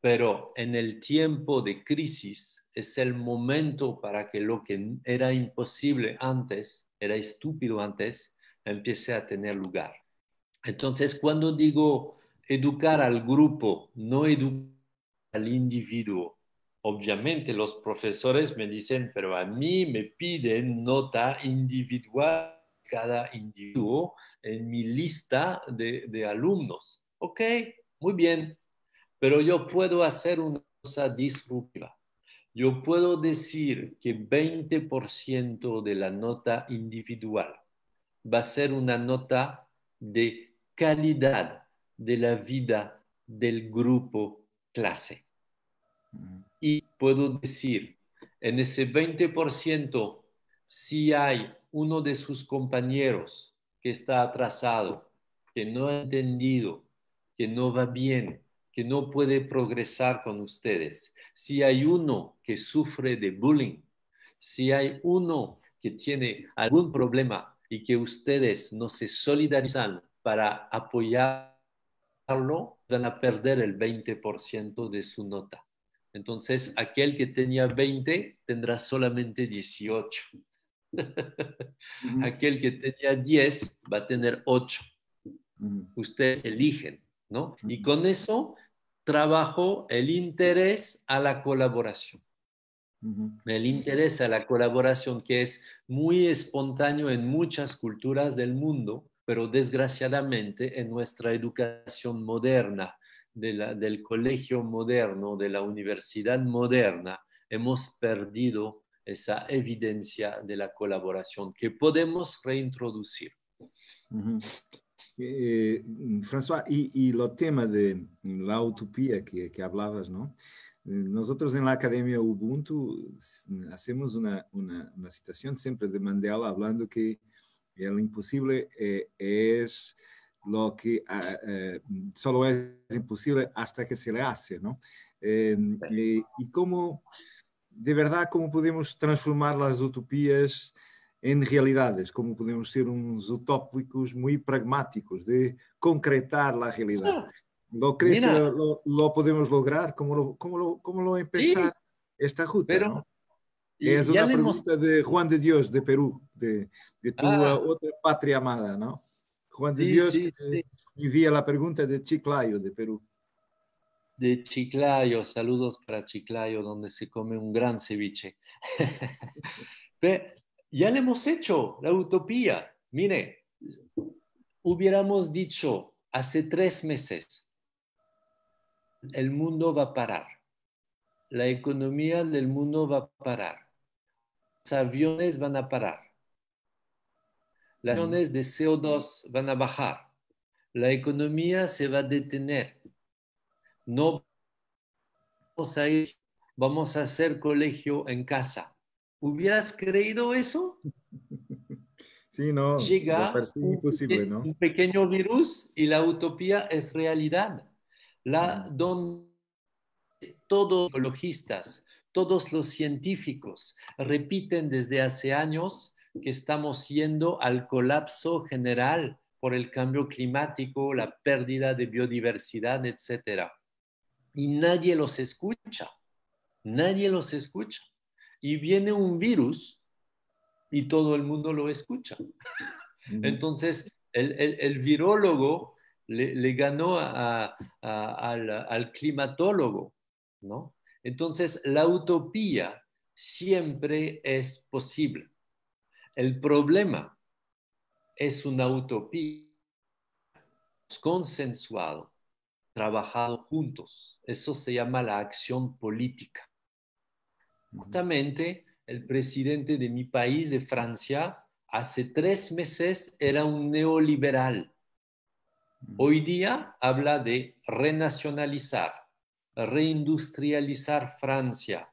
pero en el tiempo de crisis es el momento para que lo que era imposible antes, era estúpido antes, empiece a tener lugar. Entonces, cuando digo educar al grupo, no educar al individuo, obviamente los profesores me dicen, pero a mí me piden nota individual cada individuo en mi lista de, alumnos. Ok, muy bien, pero yo puedo hacer una cosa disruptiva. Yo puedo decir que 20% de la nota individual va a ser una nota de calidad de la vida del grupo clase. Mm. Y puedo decir, en ese 20%, si hay uno de sus compañeros que está atrasado, que no ha entendido, que no va bien, que no puede progresar con ustedes, si hay uno que sufre de bullying, si hay uno que tiene algún problema y que ustedes no se solidarizan para apoyarlo, van a perder el 20% de su nota. Entonces, aquel que tenía 20 tendrá solamente 18. Aquel que tenía 10 va a tener 8. Ustedes eligen, ¿no? Y con eso trabajo el interés a la colaboración. El interés a la colaboración que es muy espontáneo en muchas culturas del mundo, pero desgraciadamente en nuestra educación moderna del colegio moderno, de la universidad moderna, hemos perdido esa evidencia de la colaboración que podemos reintroducir. Eh, François, y, lo tema de la utopía que, que, hablabas, ¿no? Eh, nosotros en la Academia Ubuntu hacemos una, una, una citación siempre de Mandela hablando que el imposible eh, es lo que ah, eh, solo es imposible hasta que se le hace, ¿no? Em, y, cómo, de verdad, cómo podemos transformar las utopías em realidades, como podemos ser uns utópicos muito pragmáticos, de concretar a realidade. Ah, ¿Lo crees Mira, que lo, lo, podemos lograr? ¿Cómo lo, cómo lo, cómo lo empezar sí, esta ruta? Pero, ¿no? Es una pregunta hemos... de Juan de Dios de Perú, de, de tu ah. otra patria amada, ¿no? Juan sí, de Dios sí, que envía la pregunta de Chiclayo, de Perú. De Chiclayo, saludos para Chiclayo, donde se come un gran ceviche. (laughs) ya le hemos hecho la utopía. Mire, hubiéramos dicho hace tres meses, el mundo va a parar, la economía del mundo va a parar, los aviones van a parar, las emisiones de CO2 van a bajar, la economía se va a detener, no vamos a ir, vamos a hacer colegio en casa ¿Hubieras creído eso? (laughs) Sí, no, llega imposible, ¿no? un pequeño virus y la utopía es realidad. La, donde todos los ecologistas, todos los científicos repiten desde hace años que estamos yendo al colapso general por el cambio climático, la pérdida de biodiversidad, etc. Y nadie los escucha, nadie los escucha y viene un virus y todo el mundo lo escucha. Entonces, el, el, virólogo le, ganó al, al, climatólogo, ¿no? Entonces, la utopía siempre es posible. El problema es una utopía consensuado, trabajado juntos. Eso se llama la acción política. Justamente el presidente de mi país, de Francia, hace tres meses era un neoliberal. Hoy día habla de renacionalizar, reindustrializar Francia,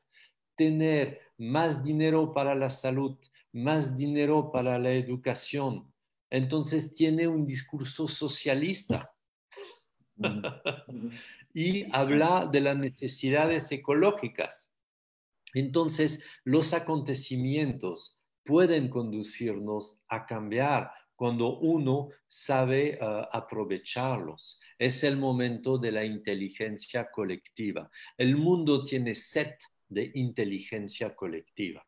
tener más dinero para la salud, más dinero para la educación. Entonces tiene un discurso socialista y habla de las necesidades ecológicas. Entonces, los acontecimientos pueden conducirnos a cambiar cuando uno sabe eh, aprovecharlos. Es el momento de la inteligencia colectiva. El mundo tiene set de inteligencia colectiva.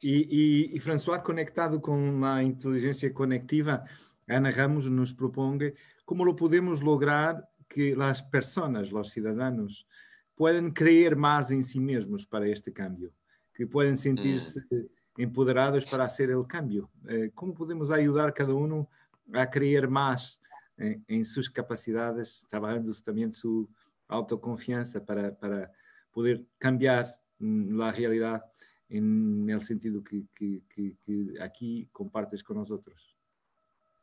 y, François, conectado con la inteligencia colectiva, Ana Ramos nos propone cómo lo podemos lograr que las personas, los ciudadanos, pueden creer más en sí mismos para este cambio, que pueden sentirse mm. empoderados para hacer el cambio. Eh, ¿Cómo podemos ayudar cada uno a creer más en, en sus capacidades, trabajando también su autoconfianza para, para poder cambiar mm, la realidad en el sentido que, que, que, que aquí compartes con nosotros?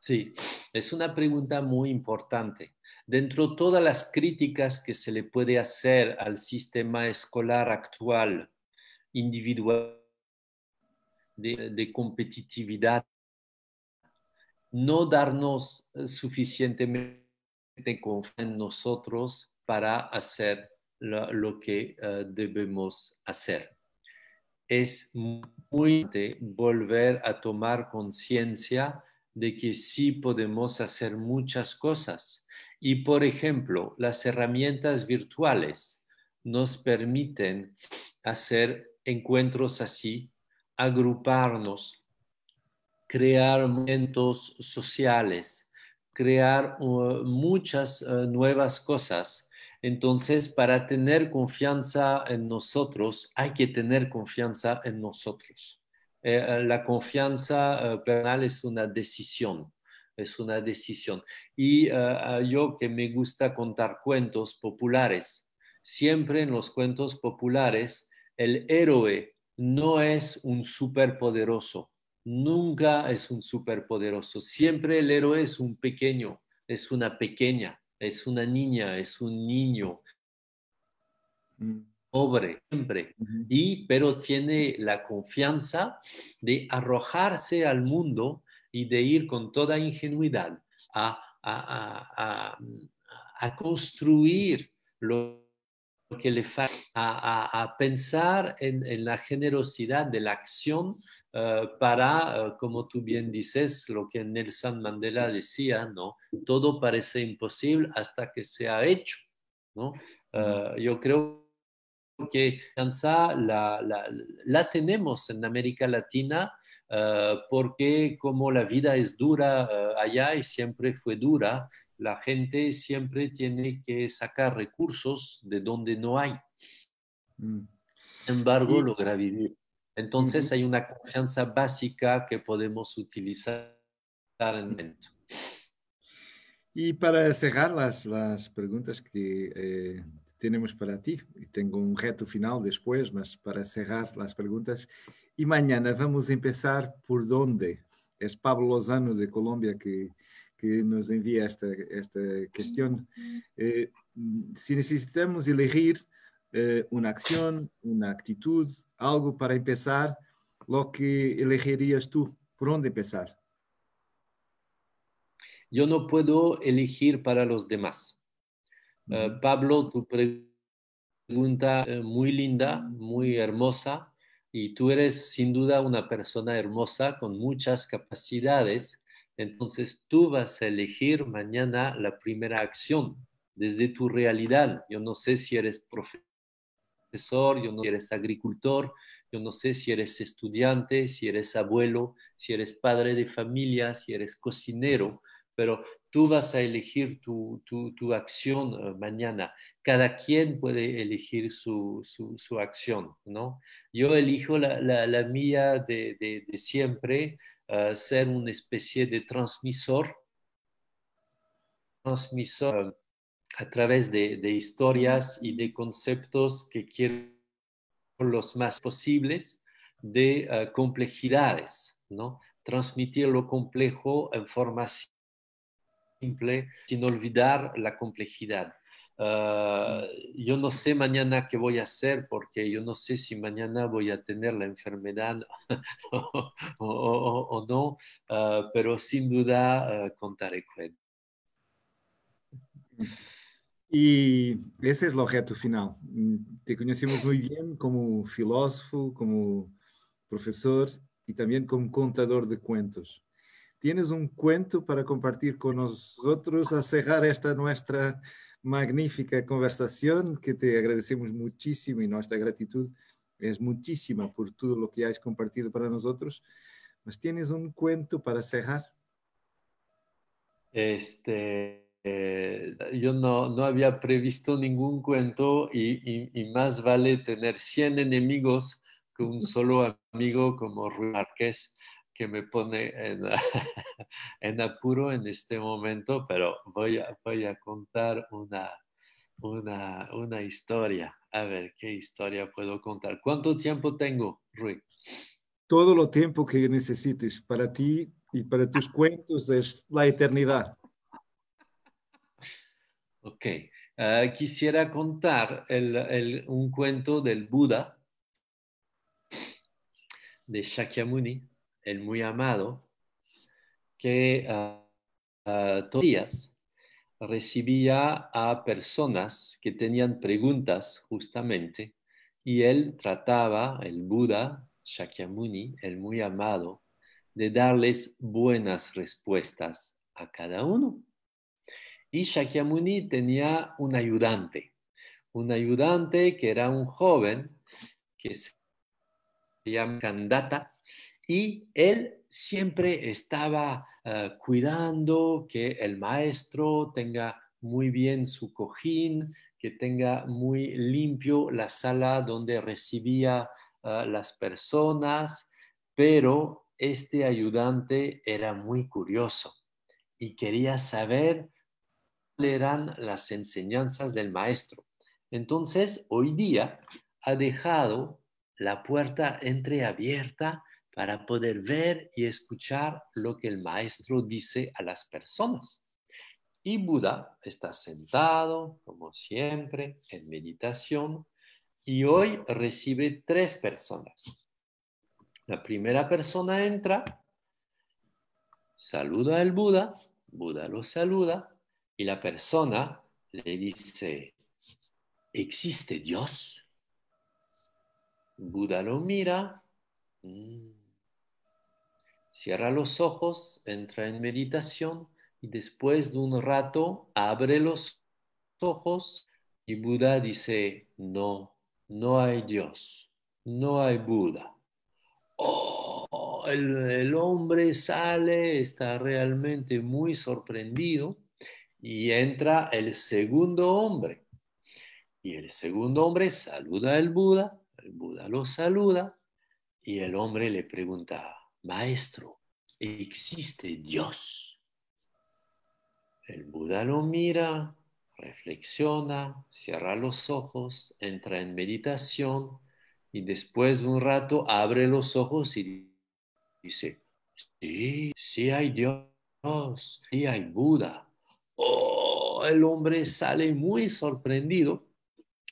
Sí, es una pregunta muy importante. Dentro de todas las críticas que se le puede hacer al sistema escolar actual, individual, de, competitividad, no darnos suficientemente confianza en nosotros para hacer lo, que eh, debemos hacer. Es muy importante volver a tomar conciencia de que sí podemos hacer muchas cosas. Y, por ejemplo, las herramientas virtuales nos permiten hacer encuentros así, agruparnos, crear momentos sociales, crear uh, muchas uh, nuevas cosas. Entonces, para tener confianza en nosotros, hay que tener confianza en nosotros. Eh, eh, la confianza eh, personal es una decisión, es una decisión. Y yo que me gusta contar cuentos populares, siempre en los cuentos populares, el héroe no es un superpoderoso, nunca es un superpoderoso, siempre el héroe es un pequeño, es una pequeña, es una niña, es un niño. Mm pobre siempre, y, pero tiene la confianza de arrojarse al mundo y de ir con toda ingenuidad a, a, a, a construir lo que le falta a, pensar en, la generosidad de la acción eh, para, eh, como tú bien dices, lo que Nelson Mandela decía, ¿no? Todo parece imposible hasta que se ha hecho, ¿no? Eh, yo creo que la, la, la, tenemos en América Latina porque como la vida es dura allá y siempre fue dura, la gente siempre tiene que sacar recursos de donde no hay. Mm. Sin embargo, logra vivir. Entonces hay una confianza básica que podemos utilizar en el momento. Y para cerrar las, las preguntas que eh, tenemos para ti, y tengo un reto final después, mas para cerrar las preguntas, y mañana vamos a empezar por dónde. Es Pablo Lozano de Colombia que que nos envía esta, esta cuestión. Eh, si necesitamos elegir eh, una acción, una actitud, algo para empezar, lo que elegirías tú, ¿por dónde empezar? Yo no puedo elegir para los demás. Eh, Pablo, tu pregunta muy linda, muy hermosa, y tú eres sin duda una persona hermosa con muchas capacidades entonces tú vas a elegir mañana la primera acción desde tu realidad. Yo no sé si eres profesor, yo no sé si eres agricultor, yo no sé si eres estudiante, si eres abuelo, si eres padre de familia, si eres cocinero, pero tú vas a elegir tu, acción eh, mañana. Cada quien puede elegir su, acción, ¿no? Yo elijo la, mía de siempre, ser una especie de transmisor, transmisor a través de, historias y de conceptos que quiero los más posibles de eh, complejidades, ¿no? Transmitir lo complejo en forma simple sin olvidar la complejidad. Ah, yo no sé mañana qué voy a hacer porque yo no sé si mañana voy a tener la enfermedad (laughs) o, no, ah, pero sin duda uh, contaré con Y ese es el objeto final. Te conocemos muy bien como filósofo, como profesor y también como contador de cuentos. ¿Tienes un cuento para compartir con nosotros a cerrar esta nuestra magnífica conversación que te agradecemos muchísimo y nuestra gratitud es muchísima por todo lo que has compartido para nosotros. ¿Mas tienes un cuento para cerrar? Este, eh, yo no, no, había previsto ningún cuento y, y, más vale tener 100 enemigos que un solo amigo como Ruiz Márquez que me pone (laughs) en, apuro en este momento, pero voy a, voy a contar una, una, historia. A ver, ¿qué historia puedo contar? ¿Cuánto tiempo tengo, Rui? Todo lo tiempo que necesites. Para ti y para tus (laughs) cuentos es la eternidad. Ok. Ah, quisiera contar un cuento del Buda, de Shakyamuni, el muy amado, que uh, todos los días recibía a personas que tenían preguntas justamente y él trataba, el Buda Shakyamuni, el muy amado, de darles buenas respuestas a cada uno. Y Shakyamuni tenía un ayudante, un ayudante que era un joven que se llama Kandata y él siempre estaba eh, cuidando que el maestro tenga muy bien su cojín, que tenga muy limpio la sala donde recibía a las personas, pero este ayudante era muy curioso y quería saber cuáles eran las enseñanzas del maestro. Entonces, hoy día ha dejado la puerta entreabierta para poder ver y escuchar lo que el maestro dice a las personas. Y Buda está sentado, como siempre, en meditación y hoy recibe tres personas. La primera persona entra, saluda al Buda, Buda lo saluda y la persona le dice, ¿existe Dios? Buda lo mira, mm. Cierra los ojos, entra en meditación y después de un rato abre los ojos y Buda dice, no, no hay Dios, no hay Buda. Oh, el, hombre sale, está realmente muy sorprendido y entra el segundo hombre. Y el segundo hombre saluda al Buda, el Buda lo saluda y el hombre le pregunta, maestro, ¿existe Dios? El Buda lo mira, reflexiona, cierra los ojos, entra en meditación y después de un rato abre los ojos y dice, sí, sí hay Dios, sí hay Buda. Oh, el hombre sale muy sorprendido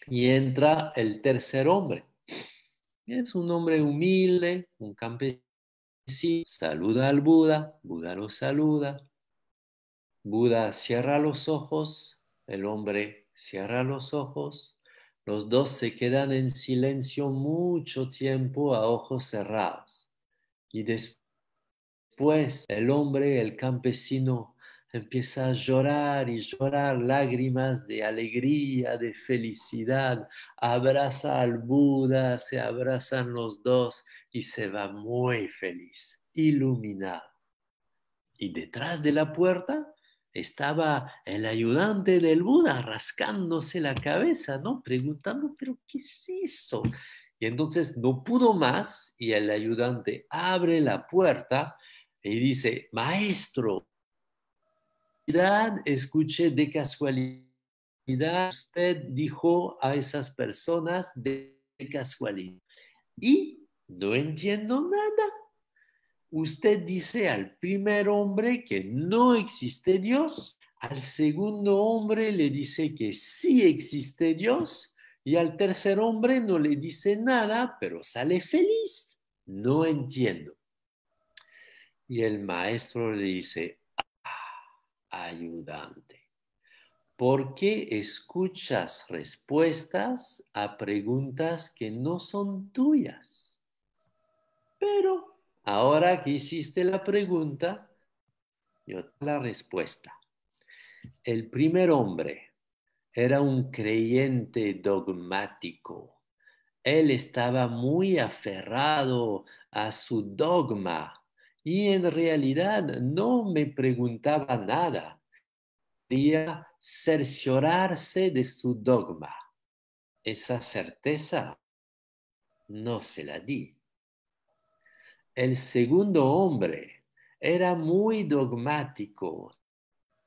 y entra el tercer hombre. Es un hombre humilde, un campesino, saluda al Buda, Buda lo saluda, Buda cierra los ojos, el hombre cierra los ojos, los dos se quedan en silencio mucho tiempo a ojos cerrados. Y después el hombre, el campesino, empieza a llorar y llorar lágrimas de alegría, de felicidad, abraza al Buda, se abrazan los dos y se va muy feliz, iluminado. Y detrás de la puerta estaba el ayudante del Buda rascándose la cabeza, ¿no? Preguntando, pero ¿qué es eso? Y entonces no pudo más y el ayudante abre la puerta y dice, maestro, escuché de casualidad, usted dijo a esas personas de casualidad. Y no entiendo nada. Usted dice al primer hombre que no existe Dios, al segundo hombre le dice que sí existe Dios y al tercer hombre no le dice nada, pero sale feliz. No entiendo. Y el maestro le dice, ayudante, ¿por qué escuchas respuestas a preguntas que no son tuyas? Pero Ahora que hiciste la pregunta, yo la respuesta. El primer hombre era un creyente dogmático. Él estaba muy aferrado a su dogma y en realidad no me preguntaba nada. Quería cerciorarse de su dogma. Esa certeza no se la di. El segundo hombre era muy dogmático,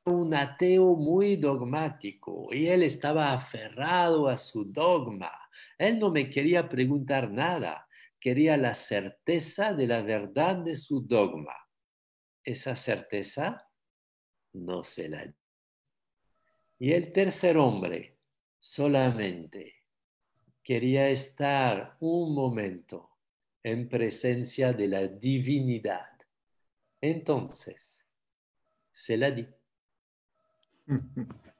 un ateo muy dogmático, y él estaba aferrado a su dogma. Él no me quería preguntar nada, quería la certeza de la verdad de su dogma. Esa certeza no se la. Y el tercer hombre solamente quería estar un momento en presencia de la divinidad. Entonces, se la di. (laughs)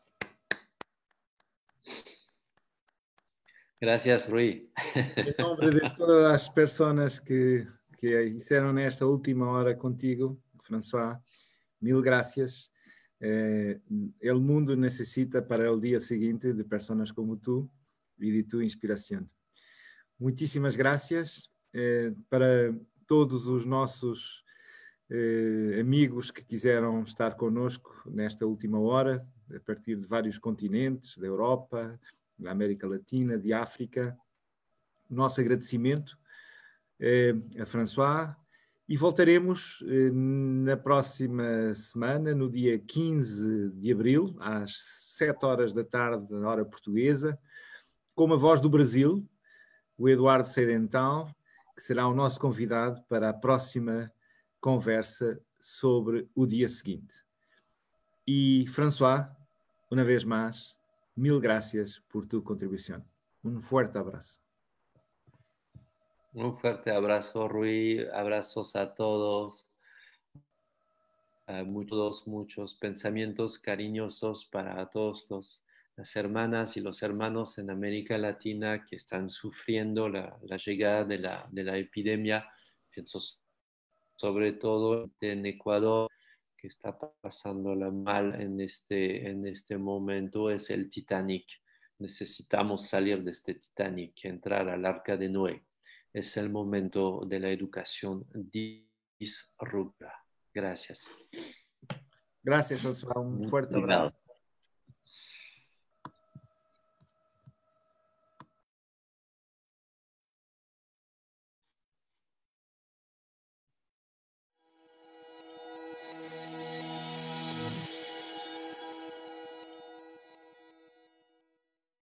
Gracias, Rui. En nombre de todas las personas que, que hicieron esta última hora contigo, François, mil gracias. Eh, mundo necesita para el día siguiente de personas como tú y de tu inspiración. Muchísimas gracias eh, para todos os nossos eh, amigos que quiseram estar conosco nesta última hora, a partir de vários continentes, da Europa, da América Latina, de África. O nosso agradecimento eh, a François e voltaremos na próxima semana, no dia 15 de abril, às 7 horas da tarde, na hora portuguesa, com a voz do Brasil, o Eduardo Seidental, que será o nosso convidado para a próxima conversa sobre o dia seguinte. E, François, uma vez mais, mil gracias por tu contribuição. Um forte abraço. Un fuerte abrazo, Rui. Abrazos a todos. Muchos, muchos pensamientos cariñosos para todos los las hermanas y los hermanos en América Latina que están sufriendo la, llegada de la, de la, epidemia. Pienso sobre todo en Ecuador, que está pasándola mal en este, en este momento, es el Titanic. Necesitamos salir de este Titanic, entrar al arca de Noé. Es el momento de la educación disruptiva. Gracias. Gracias. Un fuerte abrazo.